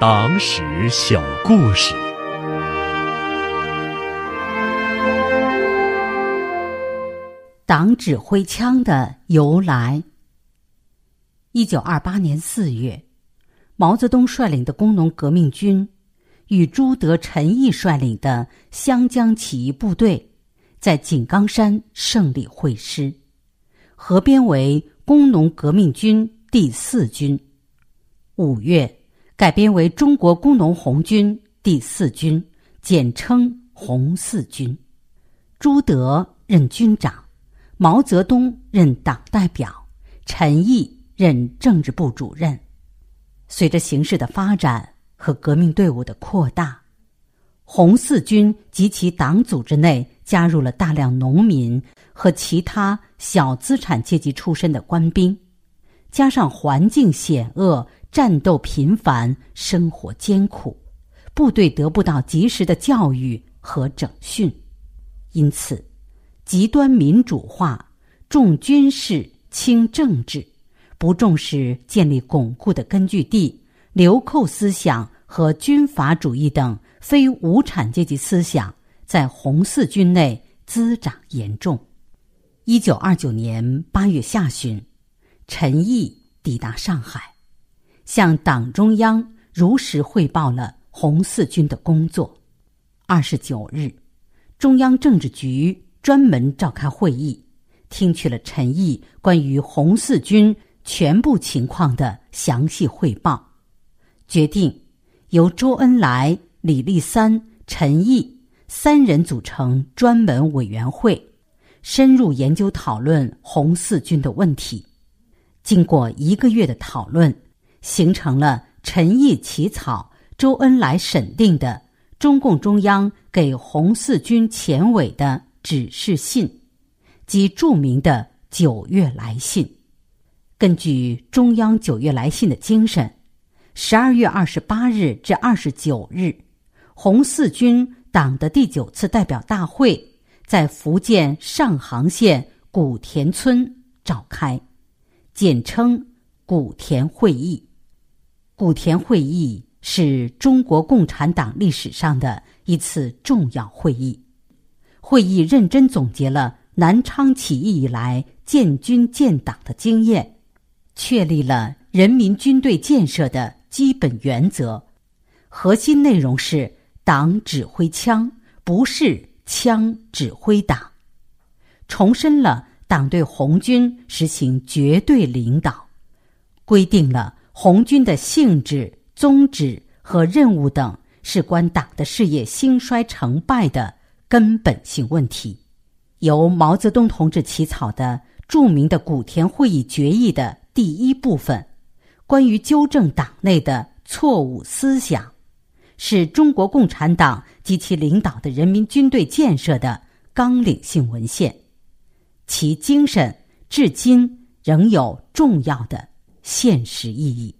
党史小故事：党指挥枪的由来。一九二八年四月，毛泽东率领的工农革命军与朱德、陈毅率领的湘江起义部队在井冈山胜利会师，合编为工农革命军第四军。五月。改编为中国工农红军第四军，简称红四军。朱德任军长，毛泽东任党代表，陈毅任政治部主任。随着形势的发展和革命队伍的扩大，红四军及其党组织内加入了大量农民和其他小资产阶级出身的官兵，加上环境险恶。战斗频繁，生活艰苦，部队得不到及时的教育和整训，因此，极端民主化，重军事轻政治，不重视建立巩固的根据地，流寇思想和军阀主义等非无产阶级思想在红四军内滋长严重。一九二九年八月下旬，陈毅抵达上海。向党中央如实汇报了红四军的工作。二十九日，中央政治局专门召开会议，听取了陈毅关于红四军全部情况的详细汇报，决定由周恩来、李立三、陈毅三人组成专门委员会，深入研究讨论红四军的问题。经过一个月的讨论。形成了陈毅起草、周恩来审定的中共中央给红四军前委的指示信，即著名的九月来信。根据中央九月来信的精神，十二月二十八日至二十九日，红四军党的第九次代表大会在福建上杭县古田村召开，简称古田会议。古田会议是中国共产党历史上的一次重要会议。会议认真总结了南昌起义以来建军建党的经验，确立了人民军队建设的基本原则。核心内容是党指挥枪，不是枪指挥党。重申了党对红军实行绝对领导，规定了。红军的性质、宗旨和任务等，事关党的事业兴衰成败的根本性问题。由毛泽东同志起草的著名的古田会议决议的第一部分，关于纠正党内的错误思想，是中国共产党及其领导的人民军队建设的纲领性文献，其精神至今仍有重要的。现实意义。